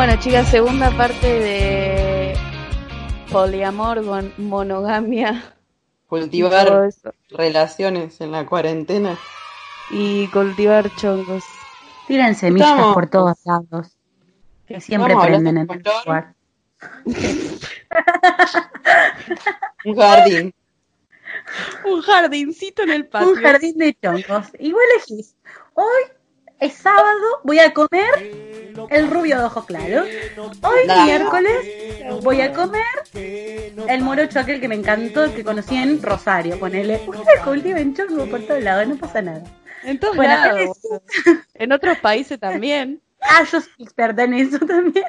Bueno, chicas, segunda parte de poliamor, con monogamia. Cultivar relaciones en la cuarentena. Y cultivar chongos. Tiran semillas por todos lados. Que siempre prenden en el lugar. Un jardín. Un jardincito en el patio. Un jardín de chongos. Igual elegís. Hoy es sábado, voy a comer el rubio de ojo claro. Hoy miércoles voy a comer el morocho aquel que me encantó, que conocí en Rosario. Ponele, ustedes cultiven chongo por todos lados, no pasa nada. En todos lados. En otros países también. Ah, yo soy experta en eso también.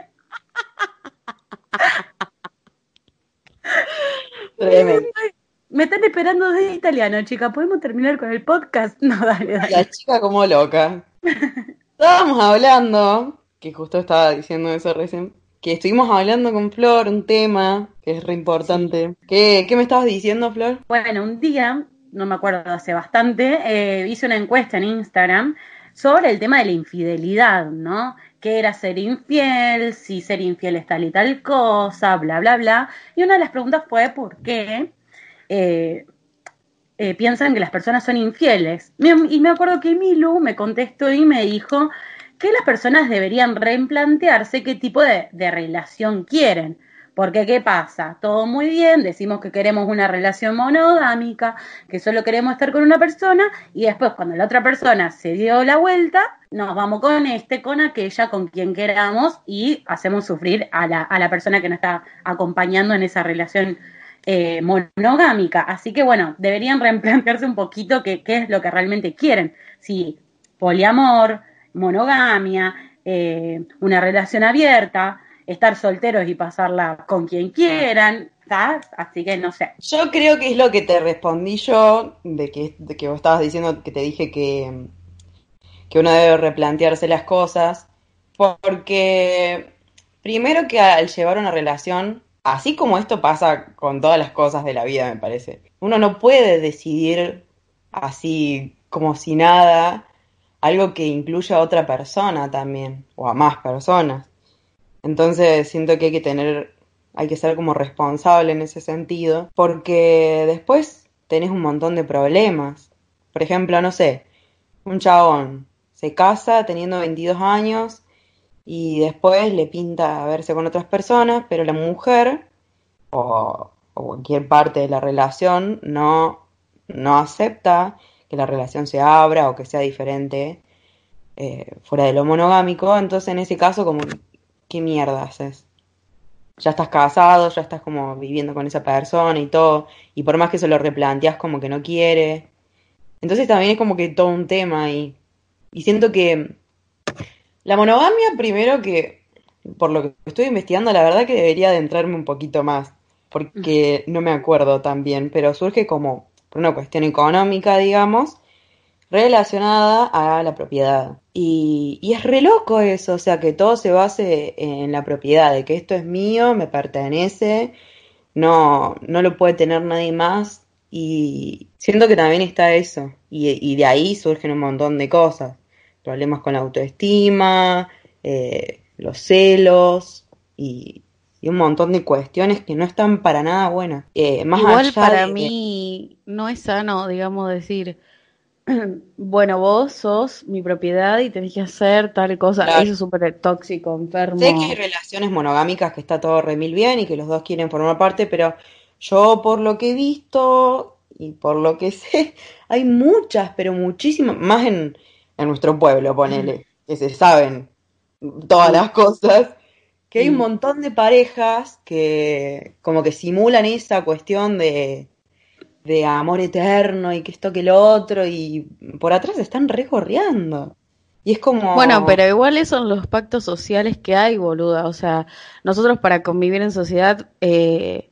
Me están esperando de italiano, chica. ¿Podemos terminar con el podcast? No, dale, dale. La chica como loca. Estábamos hablando, que justo estaba diciendo eso recién, que estuvimos hablando con Flor un tema que es re importante. ¿Qué, me estabas diciendo, Flor? Bueno, un día, no me acuerdo, hace bastante, eh, hice una encuesta en Instagram sobre el tema de la infidelidad, ¿no? ¿Qué era ser infiel? Si ser infiel es tal y tal cosa, bla, bla, bla. Y una de las preguntas fue por qué eh, eh, piensan que las personas son infieles. Y me acuerdo que Milu me contestó y me dijo que las personas deberían replantearse qué tipo de, relación quieren. Porque, ¿qué pasa? Todo muy bien, decimos que queremos una relación monogámica, que solo queremos estar con una persona, y después, cuando la otra persona se dio la vuelta, nos vamos con este, con aquella, con quien queramos, y hacemos sufrir a la, a la persona que nos está acompañando en esa relación eh, monogámica. Así que bueno, deberían replantearse un poquito qué, qué es lo que realmente quieren. Si poliamor, monogamia, eh, una relación abierta, estar solteros y pasarla con quien quieran, ¿sabes? Así que no sé. Yo creo que es lo que te respondí yo, de que, que vos estabas diciendo, que te dije que, que uno debe replantearse las cosas, porque primero que al llevar una relación así como esto pasa con todas las cosas de la vida, me parece, uno no puede decidir así como si nada algo que incluya a otra persona también, o a más personas. Entonces siento que hay que tener, hay que ser como responsable en ese sentido, porque después tenés un montón de problemas. Por ejemplo, no sé, un chabón se casa teniendo 22 años y después le pinta verse con otras personas, pero la mujer o, cualquier parte de la relación no, no acepta que la relación se abra o que sea diferente eh, fuera de lo monogámico, entonces en ese caso como, ¿qué mierda haces? Ya estás casado, ya estás como viviendo con esa persona y todo, y por más que se lo replanteas como que no quiere. Entonces también es como que todo un tema y, y siento que la monogamia, primero que, por lo que estoy investigando, la verdad que debería adentrarme un poquito más, porque no me acuerdo tan bien, pero surge como por una cuestión económica, digamos, relacionada a la propiedad. Y, y, es re loco eso, o sea, que todo se base en la propiedad, de que esto es mío, me pertenece, no, no lo puede tener nadie más. Y siento que también está eso, y, y de ahí surgen un montón de cosas problemas con la autoestima, eh, los celos y, un montón de cuestiones que no están para nada buenas. Eh, más Igual para mí no es sano, digamos, decir, bueno, vos sos mi propiedad y tenés que hacer tal cosa. Eso es súper tóxico, enfermo. Sé que hay relaciones monogámicas que está todo remil bien y que los dos quieren formar parte, pero yo por lo que he visto y por lo que sé, hay muchas, pero muchísimas, más en, en nuestro pueblo, ponele, que se saben todas las cosas, que hay un montón de parejas que como que simulan esa cuestión de, de amor eterno y que esto que lo otro y por atrás están recorriendo. Y es como... Bueno, pero igual esos son los pactos sociales que hay, boluda. O sea, nosotros para convivir en sociedad eh,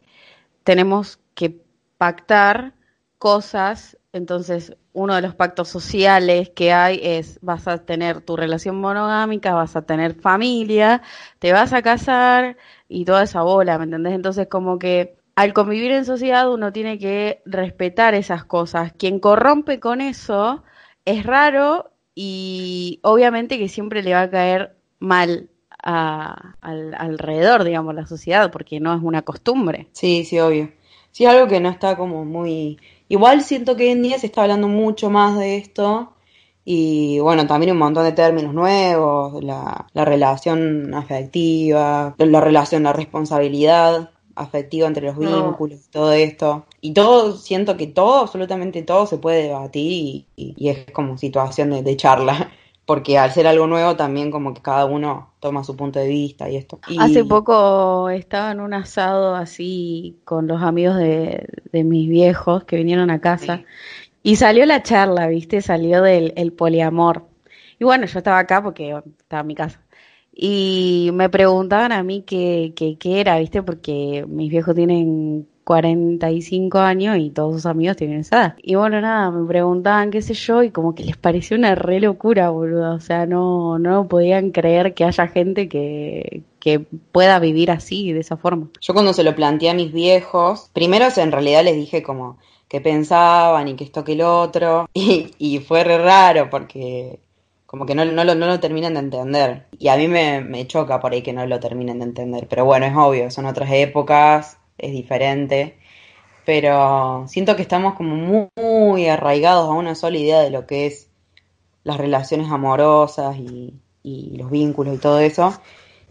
tenemos que pactar cosas, entonces uno de los pactos sociales que hay es vas a tener tu relación monogámica, vas a tener familia, te vas a casar y toda esa bola, ¿me entendés? Entonces como que al convivir en sociedad uno tiene que respetar esas cosas. Quien corrompe con eso es raro y obviamente que siempre le va a caer mal alrededor, digamos, la sociedad, porque no es una costumbre. Sí, sí, obvio. Sí, algo que no está como muy... Igual siento que hoy en día se está hablando mucho más de esto y bueno, también un montón de términos nuevos, la, la relación afectiva, la relación, la responsabilidad afectiva entre los vínculos, todo esto. Y todo, siento que todo, absolutamente todo se puede debatir y, es como situación de, charla porque al ser algo nuevo también como que cada uno toma su punto de vista y esto. Hace poco estaba en un asado así con los amigos de, mis viejos que vinieron a casa y salió la charla, ¿viste? Salió del el poliamor. Y bueno, yo estaba acá porque estaba en mi casa. Y me preguntaban a mí qué, qué, qué era, ¿viste? Porque mis viejos tienen 45 años y todos sus amigos tienen esa edad. Y bueno, nada, me preguntaban qué sé yo y como que les pareció una re locura, boludo. O sea, no, no podían creer que haya gente que, que pueda vivir así, de esa forma. Yo cuando se lo planteé a mis viejos, primero en realidad les dije como que pensaban y que esto que el otro. Y, y fue re raro porque como que no, no, lo, no lo terminan de entender. Y a mí me, me choca por ahí que no lo terminen de entender. Pero bueno, es obvio, son otras épocas es diferente, pero siento que estamos como muy, arraigados a una sola idea de lo que es las relaciones amorosas y, los vínculos y todo eso,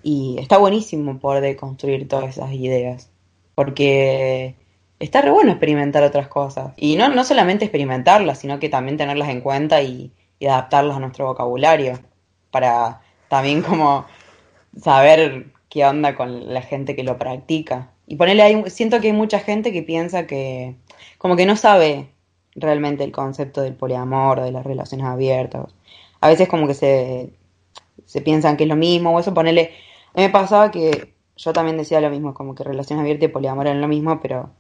y está buenísimo poder deconstruir todas esas ideas, porque está re bueno experimentar otras cosas, y no, no solamente experimentarlas, sino que también tenerlas en cuenta y, y adaptarlas a nuestro vocabulario, para también como saber qué onda con la gente que lo practica. Y ponerle ahí, siento que hay mucha gente que piensa que, como que no sabe realmente el concepto del poliamor, de las relaciones abiertas. A veces como que se, se piensan que es lo mismo, o eso ponerle, a mí me pasaba que yo también decía lo mismo, como que relaciones abiertas y poliamor eran lo mismo, pero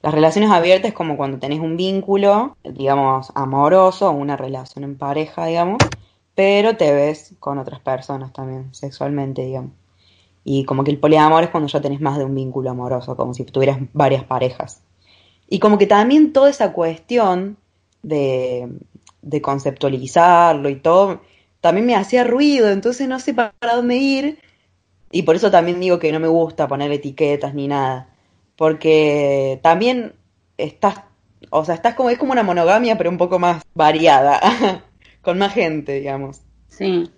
las relaciones abiertas es como cuando tenés un vínculo, digamos, amoroso, una relación en pareja, digamos, pero te ves con otras personas también, sexualmente, digamos. Y como que el poliamor es cuando ya tenés más de un vínculo amoroso, como si tuvieras varias parejas. Y como que también toda esa cuestión de, de conceptualizarlo y todo, también me hacía ruido, entonces no sé para dónde ir. Y por eso también digo que no me gusta poner etiquetas ni nada. Porque también estás, o sea, estás como, es como una monogamia, pero un poco más variada, con más gente, digamos. Sí.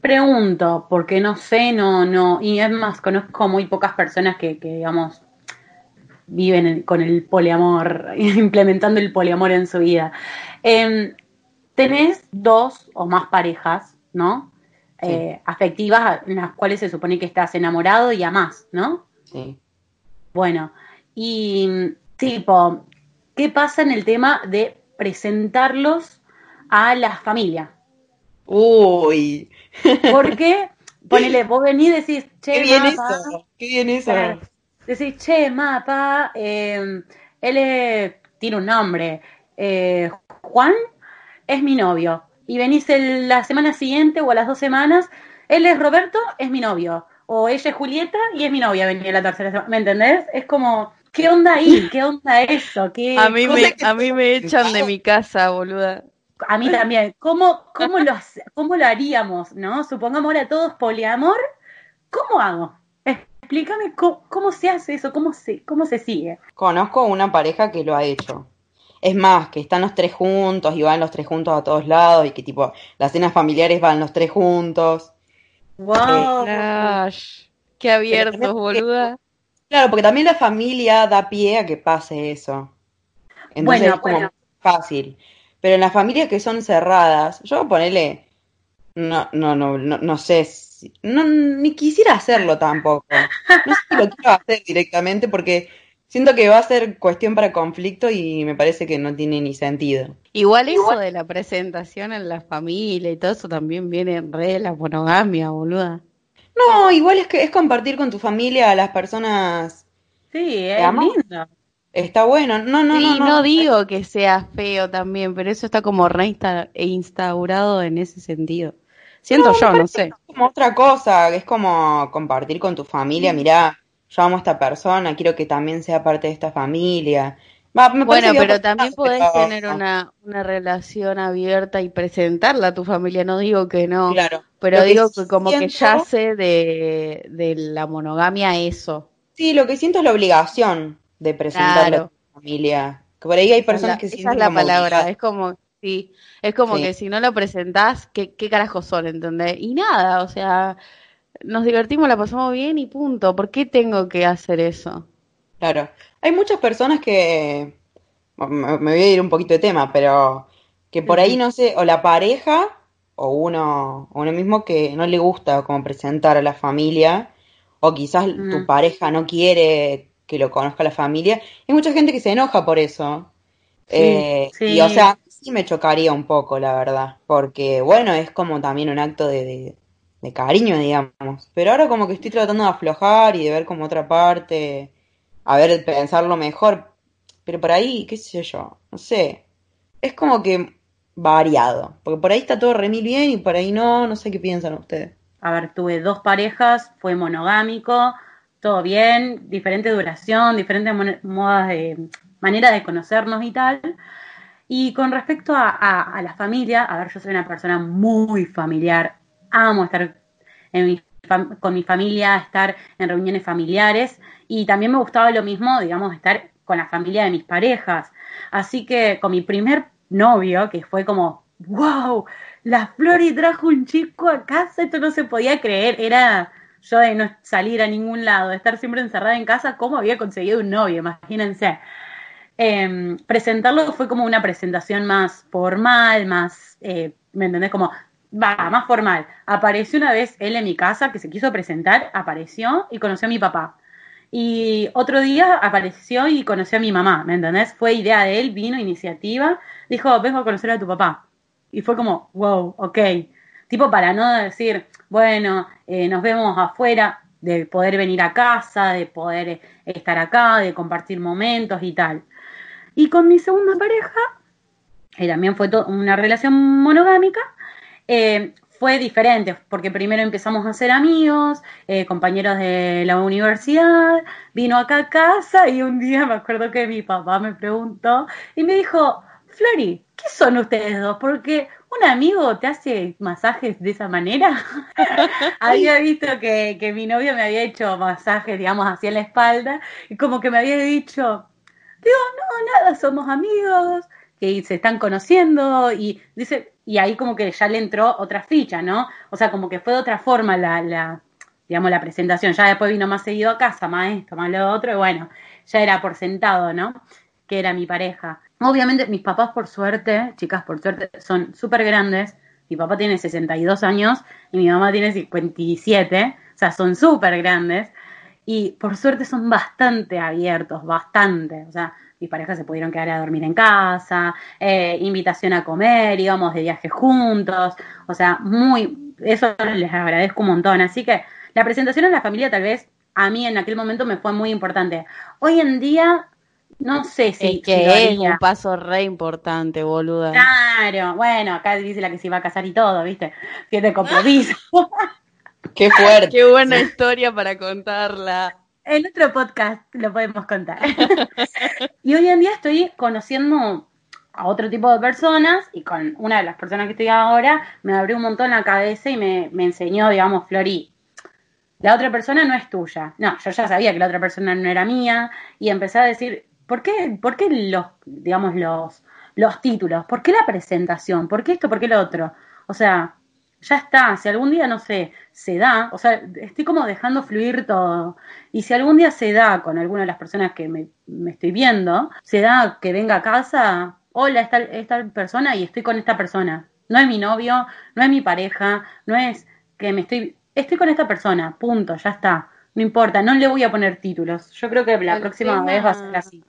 Pregunto, porque no sé, no, no, y es más, conozco muy pocas personas que, que digamos, viven con el poliamor, implementando el poliamor en su vida. Em, tenés dos o más parejas, ¿no? Eh, afectivas en las cuales se supone que estás enamorado y amás, ¿no? Sí. Bueno, y tipo, ¿qué pasa en el tema de presentarlos a la familia? Uy, porque, ponele, vos venís y decís, che, qué bien eso, qué bien eso. Decís, che, mapa, eh, él tiene un nombre, eh, Juan es mi novio. Y venís el, la semana siguiente o a las dos semanas, él es Roberto, es mi novio. O ella es Julieta y es mi novia, venía la tercera semana. ¿Me entendés? Es como, ¿qué onda ahí? ¿Qué onda eso? ¿Qué a mí, me, a mí me echan de mi casa, boluda. A mí también. ¿Cómo, cómo, lo, ¿Cómo lo haríamos, no? Supongamos ahora todos poliamor. ¿Cómo hago? Explícame cómo, se hace eso, cómo se, cómo se sigue. Conozco una pareja que lo ha hecho. Es más, que están los tres juntos y van los tres juntos a todos lados y que tipo las cenas familiares van los tres juntos. ¡Wow! Eh, ¡Qué abiertos, boluda! Claro, porque también la familia da pie a que pase eso. Entonces es como fácil. Pero en las familias que son cerradas, yo ponerle, no, no, no, no, no sé, si, no, ni quisiera hacerlo tampoco. No sé si lo quiero hacer directamente porque siento que va a ser cuestión para conflicto y me parece que no tiene ni sentido. Igual eso de la presentación en la familia y todo eso también viene en re de la monogamia, boluda. No, igual es que es compartir con tu familia a las personas. Sí, es lindo. Está bueno, no, no, no, no. no digo que sea feo también, pero eso está como reinstaurado en ese sentido. Siento yo, no sé. Es como otra cosa, es como compartir con tu familia, mirá, yo amo a esta persona, quiero que también sea parte de esta familia. bueno, pero también podés tener una, una relación abierta y presentarla a tu familia, no digo que no. Claro. Pero digo que como que yace de, de la monogamia eso. Sí, lo que siento es la obligación de presentarla a tu familia. Que por ahí hay personas que Esa es la palabra, es como, sí, es como que si no lo presentás, ¿qué, ¿qué carajos son? ¿Entendés? Y nada, o sea, nos divertimos, la pasamos bien y punto. ¿Por qué tengo que hacer eso? Claro. Hay muchas personas que, me voy a ir un poquito de tema, pero que por ahí no sé, o la pareja o uno, uno mismo que no le gusta como presentar a la familia, o quizás tu pareja no quiere que lo conozca la familia. Hay mucha gente que se enoja por eso. Eh, y o sea, sí me chocaría un poco, la verdad, porque bueno, es como también un acto de, de cariño, digamos. Pero ahora como que estoy tratando de aflojar y de ver como otra parte, a ver, pensarlo mejor. Pero por ahí, qué sé yo, no sé. Es como que variado. Porque por ahí está todo remil bien y por ahí no, no sé qué piensan ustedes. A ver, tuve dos parejas, fue monogámico, todo bien, diferente duración, diferentes modas de manera de conocernos y tal. Y con respecto a, la familia, a ver, yo soy una persona muy familiar, amo estar con mi familia, estar en reuniones familiares y también me gustaba lo mismo, digamos, estar con la familia de mis parejas. Así que con mi primer novio, que fue como, wow, la Flori trajo un chico a casa, esto no se podía creer, era yo de no salir a ningún lado, de estar siempre encerrada en casa, ¿cómo había conseguido un novio? Imagínense. Em, presentarlo fue como una presentación más formal, más, eh, ¿me entendés? Como va, más formal. Apareció una vez él en mi casa que se quiso presentar, apareció y conoció a mi papá. Y otro día apareció y conoció a mi mamá, ¿me entendés? Fue idea de él, vino, iniciativa, dijo, vengo a conocer a tu papá. Y fue como, wow, ok. Tipo para no decir, bueno, eh, nos vemos afuera, de poder venir a casa, de poder estar acá, de compartir momentos y tal. Y con mi segunda pareja, que también fue una relación monogámica, eh, fue diferente, porque primero empezamos a ser amigos, eh, compañeros de la universidad, vino acá a casa y un día me acuerdo que mi papá me preguntó y me dijo, Flori, ¿qué son ustedes dos? Porque un amigo te hace masajes de esa manera. había visto que, que mi novio me había hecho masajes, digamos, en la espalda y como que me había dicho, digo, no, nada, somos amigos, que se están conociendo y dice, y ahí como que ya le entró otra ficha, ¿no? O sea, como que fue de otra forma la, la digamos, la presentación. Ya después vino más seguido a casa, más esto, más lo otro, y bueno, ya era por sentado, ¿no? Que era mi pareja. Obviamente, mis papás, por suerte, chicas, por suerte, son súper grandes. Mi papá tiene 62 años y mi mamá tiene 57, o sea, son súper grandes. Y por suerte son bastante abiertos, bastante. O sea, mis parejas se pudieron quedar a dormir en casa, eh, invitación a comer, íbamos de viaje juntos, o sea, muy, eso les agradezco un montón. Así que la presentación en la familia tal vez a mí en aquel momento me fue muy importante. Hoy en día no sé si. Es que es un paso re importante, boluda. Claro, bueno, acá dice la que se iba a casar y todo, ¿viste? Siete compromiso. Qué fuerte. Qué buena historia para contarla. En otro podcast lo podemos contar. y hoy en día estoy conociendo a otro tipo de personas y con una de las personas que estoy ahora me abrió un montón la cabeza y me, me enseñó, digamos, Flori, la otra persona no es tuya. No, yo ya sabía que la otra persona no era mía y empecé a decir, ¿por qué, por qué los, digamos, los, los títulos? ¿Por qué la presentación? ¿Por qué esto? ¿Por qué lo otro? O sea, ya está, si algún día, no sé, se da, o sea, estoy como dejando fluir todo. Y si algún día se da con alguna de las personas que me, estoy viendo, se da que venga a casa, hola, esta, esta persona y estoy con esta persona. No es mi novio, no es mi pareja, no es que me estoy, estoy con esta persona, punto, ya está. No importa, no le voy a poner títulos. Yo creo que la próxima vez va a ser así.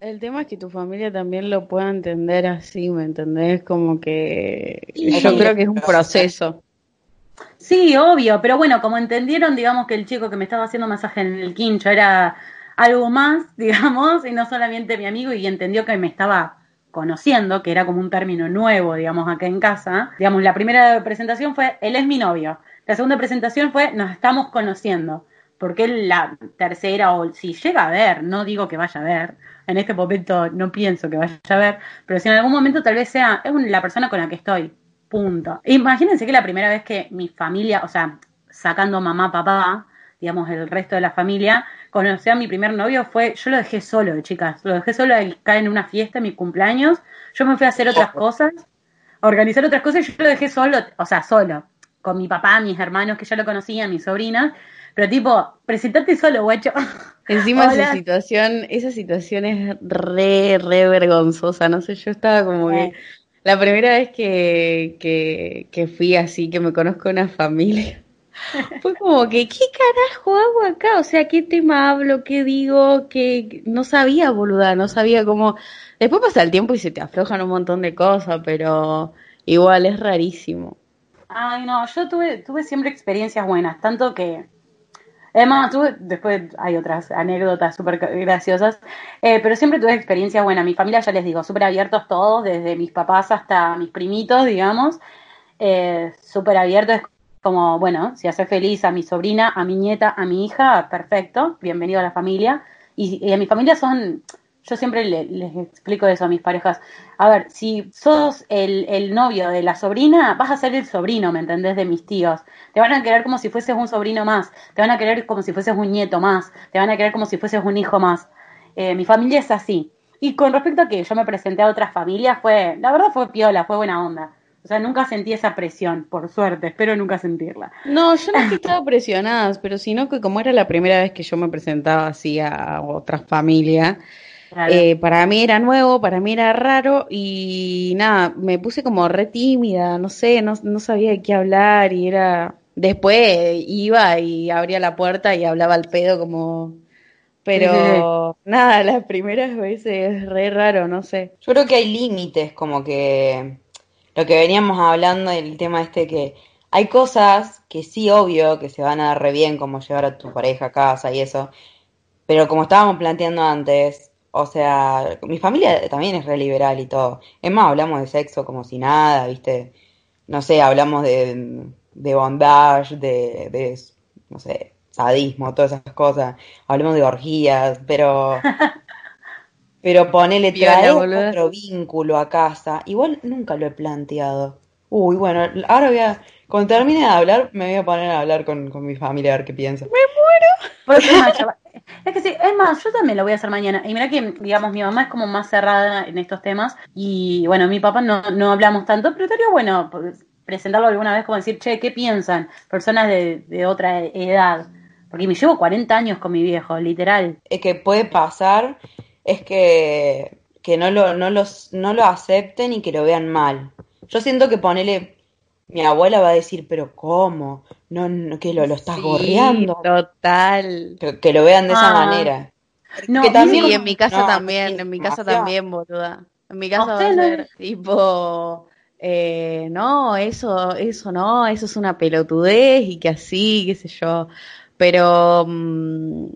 El tema es que tu familia también lo pueda entender así, ¿me entendés? Como que yo creo que es un proceso. Sí, obvio, pero bueno, como entendieron, digamos que el chico que me estaba haciendo masaje en el quincho era algo más, digamos, y no solamente mi amigo, y entendió que me estaba conociendo, que era como un término nuevo, digamos, acá en casa. Digamos, la primera presentación fue, él es mi novio. La segunda presentación fue, nos estamos conociendo. Porque la tercera o si llega a ver, no digo que vaya a ver, en este momento no pienso que vaya a ver, pero si en algún momento tal vez sea es la persona con la que estoy, punto. Imagínense que la primera vez que mi familia, o sea, sacando mamá, papá, digamos el resto de la familia, conocí a mi primer novio fue, yo lo dejé solo, chicas, lo dejé solo acá en una fiesta, en mi cumpleaños, yo me fui a hacer otras cosas, a organizar otras cosas y yo lo dejé solo, o sea, solo, con mi papá, mis hermanos que ya lo conocían, mis sobrinas, pero tipo, presentate solo, guacho. Encima esa situación, esa situación es re, re vergonzosa, no sé, yo estaba como que... La primera vez que, que, que fui así, que me conozco una familia, fue como que, ¿qué carajo hago acá? O sea, ¿qué tema hablo? ¿Qué digo? que No sabía, boluda, no sabía cómo... Después pasa el tiempo y se te aflojan un montón de cosas, pero igual es rarísimo. Ay, no, yo tuve, tuve siempre experiencias buenas, tanto que Además, tuve, después hay otras anécdotas súper graciosas, eh, pero siempre tuve experiencia buena. Mi familia, ya les digo, súper abiertos todos, desde mis papás hasta mis primitos, digamos, eh, súper abiertos. Como, bueno, si hace feliz a mi sobrina, a mi nieta, a mi hija, perfecto, bienvenido a la familia. Y, y a mi familia son, yo siempre les explico eso a mis parejas. A ver, si sos el, novio de la sobrina, vas a ser el sobrino, ¿me entendés? De mis tíos. Te van a querer como si fueses un sobrino más. Te van a querer como si fueses un nieto más. Te van a querer como si fueses un hijo más. Eh, mi familia es así. Y con respecto a que yo me presenté a otras familias, fue, la verdad fue piola, fue buena onda. O sea, nunca sentí esa presión, por suerte, espero nunca sentirla. No, yo no es que estaba presionada, pero sino que como era la primera vez que yo me presentaba así a otras eh, para mí era nuevo, para mí era raro y nada, me puse como re tímida, no sé, no, no sabía de qué hablar y era... Después iba y abría la puerta y hablaba al pedo como... Pero nada, las primeras veces es re raro, no sé. Yo creo que hay límites, como que lo que veníamos hablando del tema este que hay cosas que sí, obvio, que se van a dar re bien, como llevar a tu pareja a casa y eso, pero como estábamos planteando antes, o sea, mi familia también es re liberal y todo. Es más, hablamos de sexo como si nada, ¿viste? No sé, hablamos de, de bondage, de, de, no sé, sadismo, todas esas cosas. Hablamos de orgías, pero... pero ponele, traer otro vínculo a casa. Igual nunca lo he planteado. Uy, bueno, ahora voy a... Cuando termine de hablar, me voy a poner a hablar con, con mi familia a ver qué piensa. ¡Me muero! Es que sí, es más, yo también lo voy a hacer mañana. Y mira que, digamos, mi mamá es como más cerrada en estos temas. Y bueno, mi papá no, no hablamos tanto, pero estaría bueno pues, presentarlo alguna vez como decir, che, ¿qué piensan? Personas de, otra edad. Porque me llevo 40 años con mi viejo, literal. Es que puede pasar, es que, que no, lo, no, los, no lo acepten y que lo vean mal. Yo siento que ponele mi abuela va a decir, pero ¿cómo? No, no que lo, lo estás gorreando. Total. Que, lo vean de esa ah. manera. No, que también, en mi casa también, en mi casa también, boluda. En mi casa va a ser tipo, eh, no, eso, eso no, eso es una pelotudez y que así, qué sé yo. Pero, mm,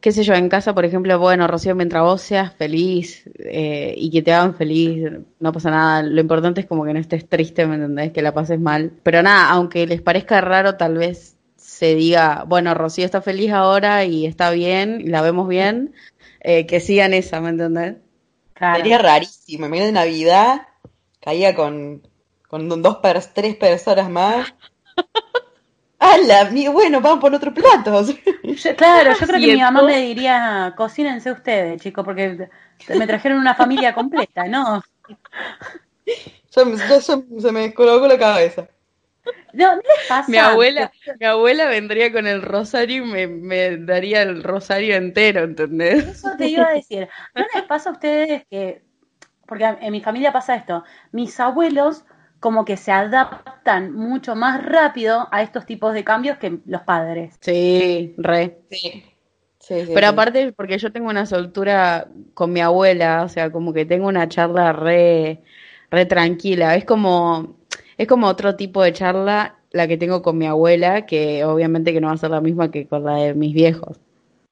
qué sé yo, en casa, por ejemplo, bueno, Rocío, mientras vos seas feliz eh, y que te hagan feliz, no pasa nada. Lo importante es como que no estés triste, ¿me entendés? Que la pases mal. Pero nada, aunque les parezca raro, tal vez se diga, bueno, Rocío está feliz ahora y está bien, y la vemos bien, eh, que sigan esa, ¿me entendés? Sería rarísimo, en medio de Navidad caía con, con dos, tres personas más. ¡Hala! Bueno, vamos por otro plato. claro, yo creo que mi mamá me diría, cocínense ustedes, chicos, porque me trajeron una familia completa, ¿no? Ya, se me colocó la cabeza. No, ¿no les pasa? Mi abuela, mi abuela vendría con el rosario y me, me, daría el rosario entero, ¿entendés? Eso te iba a decir. ¿No les pasa a ustedes que, porque en mi familia pasa esto, mis abuelos como que se adaptan mucho más rápido a estos tipos de cambios que los padres. Sí, re. Sí. Pero aparte, porque yo tengo una soltura con mi abuela, o sea, como que tengo una charla re, re tranquila. Es como, es como otro tipo de charla la que tengo con mi abuela, que obviamente que no va a ser la misma que con la de mis viejos.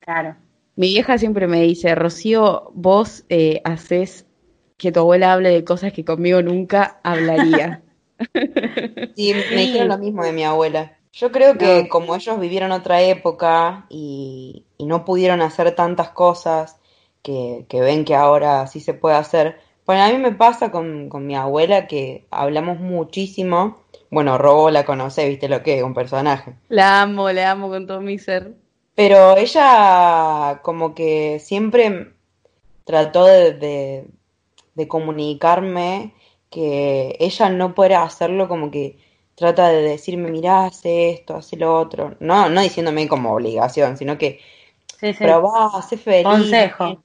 Claro. Mi vieja siempre me dice, Rocío, vos eh, haces que tu abuela hable de cosas que conmigo nunca hablaría. Sí, me dijeron lo mismo de mi abuela. Yo creo que como ellos vivieron otra época y, no pudieron hacer tantas cosas que, ven que ahora sí se puede hacer, bueno, a mí me pasa con, con mi abuela que hablamos muchísimo. Bueno, Robo la conoce, viste lo que es, un personaje. La amo, la amo con todo mi ser. Pero ella como que siempre trató de, de comunicarme que ella no puede hacerlo como que trata de decirme, mirá, hace esto, hace lo otro. No, no diciéndome como obligación, sino que sí, sí. probá, hace feliz. Consejo.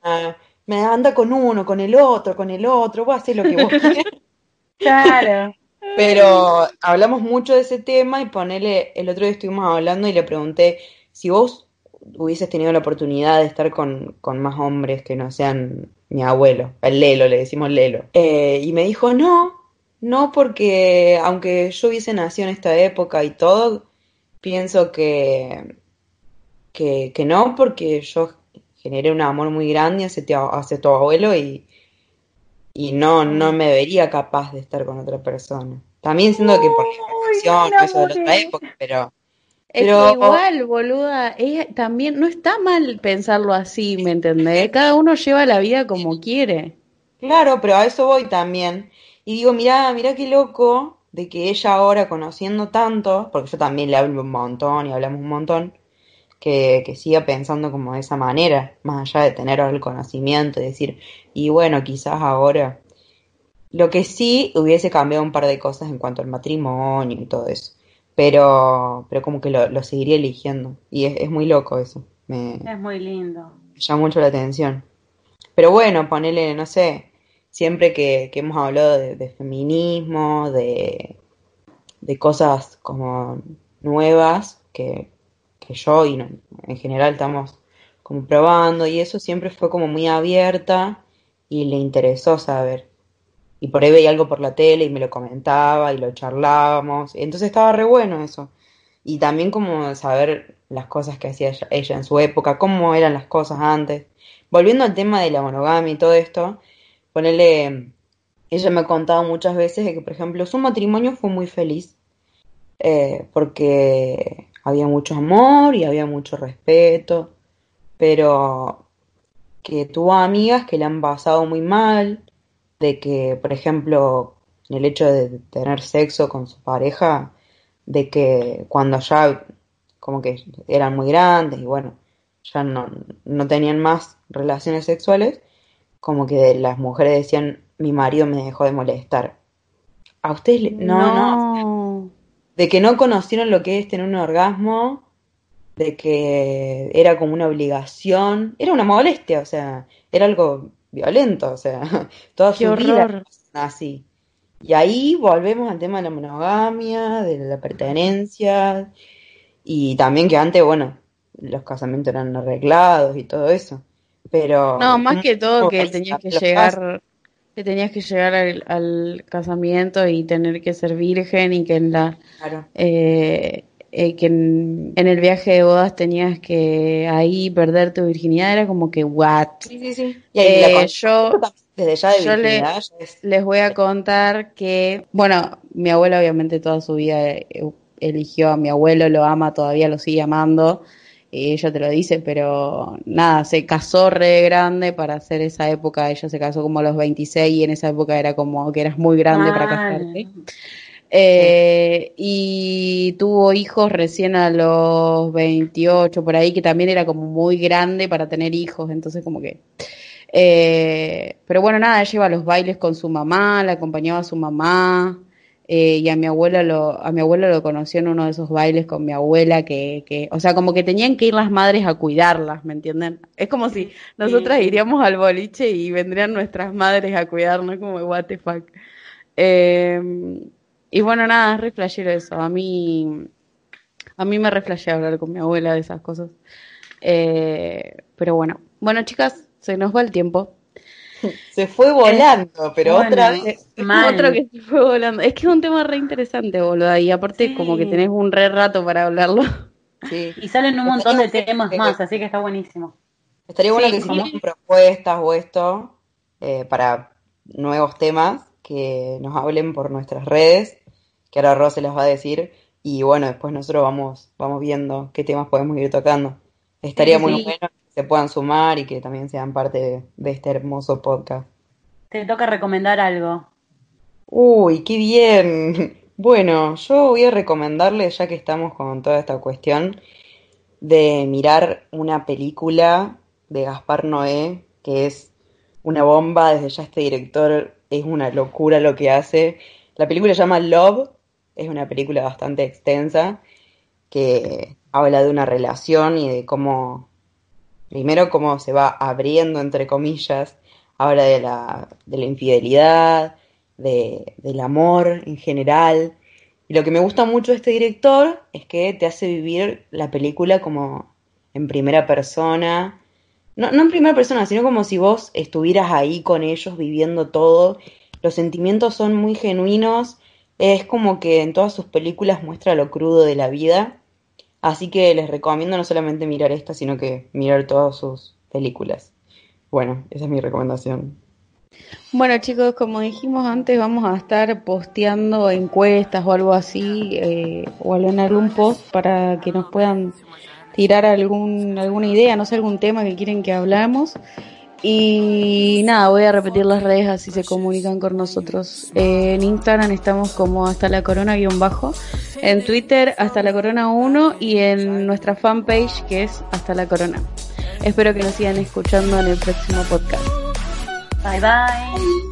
Me anda con uno, con el otro, con el otro, vos haces lo que vos quieras. claro. Pero hablamos mucho de ese tema y ponele, el otro día estuvimos hablando y le pregunté si vos hubieses tenido la oportunidad de estar con, con más hombres que no sean mi abuelo, el Lelo, le decimos Lelo. Eh, y me dijo, no, no, porque aunque yo hubiese nacido en esta época y todo, pienso que, que, no, porque yo generé un amor muy grande hacia, tu abuelo y, y no, no me vería capaz de estar con otra persona. También siendo que por la eso de otra época, pero... Pero igual, boluda, ella también no está mal pensarlo así, ¿me entendés? Cada uno lleva la vida como quiere. Claro, pero a eso voy también. Y digo, mirá, mirá qué loco de que ella ahora conociendo tanto, porque yo también le hablo un montón y hablamos un montón, que, que siga pensando como de esa manera, más allá de tener el conocimiento y decir, y bueno, quizás ahora. Lo que sí hubiese cambiado un par de cosas en cuanto al matrimonio y todo eso. Pero, pero como que lo, seguiría eligiendo. Y es, muy loco eso. Me, es muy lindo. Me llama mucho la atención. Pero bueno, ponele, no sé, siempre que, hemos hablado de, feminismo, de, cosas como nuevas que, yo y en general estamos como probando y eso siempre fue como muy abierta y le interesó saber. Y por ahí veía algo por la tele y me lo comentaba y lo charlábamos. Entonces estaba re bueno eso. Y también como saber las cosas que hacía ella en su época, cómo eran las cosas antes. Volviendo al tema de la monogamia y todo esto, Ponele, ella me ha contado muchas veces de que, por ejemplo, su matrimonio fue muy feliz eh, porque había mucho amor y había mucho respeto, pero que tuvo amigas que le han pasado muy mal, de que, por ejemplo, el hecho de tener sexo con su pareja, de que cuando ya como que eran muy grandes y bueno, ya no, no tenían más relaciones sexuales, como que las mujeres decían, mi marido me dejó de molestar. A ustedes, no, no, De que no conocieron lo que es tener un orgasmo, de que era como una obligación, era una molestia, o sea, era algo violento, o sea, toda su vida así. Y ahí volvemos al tema de la monogamia, de la pertenencia, y también que antes, bueno, los casamientos eran arreglados y todo eso. Pero no, más que todo que tenías que llegar que tenías que llegar al, casamiento y tener que ser virgen y que en la eh, eh, que en, el viaje de bodas tenías que ahí perder tu virginidad era como que what sí sí sí. Eh, yo desde ya de yo les voy a contar que bueno mi abuela obviamente toda su vida eligió a mi abuelo lo ama todavía lo sigue amando y ella te lo dice, pero nada, se casó re grande para hacer esa época, ella se casó como a los 26 y en esa época era como que eras muy grande para casarte. Eh, y tuvo hijos recién a los 28 por ahí, que también era como muy grande para tener hijos, entonces como que... Eh, pero bueno, nada, ella iba a los bailes con su mamá, la acompañaba a su mamá, eh, y a mi abuela lo, a mi abuelo lo conoció en uno de esos bailes con mi abuela que, que, o sea, como que tenían que ir las madres a cuidarlas, ¿me entienden? Es como si nosotras iríamos al boliche y vendrían nuestras madres a cuidarnos, como what the fuck. Em, y bueno, nada, es re eso. A mí, a mí me reflejé hablar con mi abuela de esas cosas. Eh, pero bueno, bueno chicas, se nos va el tiempo. Se fue volando, pero otra vez. Otro que se fue volando. Es que es un tema re interesante, boludo. Y aparte, como que tenés un re rato para hablarlo. Sí. Y salen un montón de temas más, así que está buenísimo. Estaría bueno que si tienen propuestas o esto eh, para nuevos temas, que nos hablen por nuestras redes, que ahora Ros se las va a decir, Y bueno, después nosotros vamos, vamos viendo qué temas podemos ir tocando. Estaría Sí, muy sí. bueno que se puedan sumar y que también sean parte de, de este hermoso podcast. Te toca recomendar algo. Uy, qué bien. Bueno, yo voy a recomendarles, ya que estamos con toda esta cuestión, de mirar una película de Gaspar Noé, que es una bomba, desde ya este director es una locura lo que hace. La película se llama Love, es una película bastante extensa que habla de una relación y de cómo, primero cómo se va abriendo, entre comillas, habla de la, de la infidelidad, de, del amor en general. Y lo que me gusta mucho de este director es que te hace vivir la película como en primera persona. No, no en primera persona, sino como si vos estuvieras ahí con ellos viviendo todo. Los sentimientos son muy genuinos. Es como que en todas sus películas muestra lo crudo de la vida. Así que les recomiendo no solamente mirar esta, sino que mirar todas sus películas. Bueno, esa es mi recomendación. Bueno, chicos, como dijimos antes, vamos a estar posteando encuestas o algo así, eh, o en algún post para que nos puedan tirar algún, alguna idea, no sé, algún tema que quieren que hablamos. Y nada, voy a repetir las redes así se comunican con nosotros. Eh, en Instagram estamos como hasta la corona guion bajo, en Twitter hasta la corona 1 y en nuestra fanpage que es hasta la corona. Espero que nos sigan escuchando en el próximo podcast. Bye bye.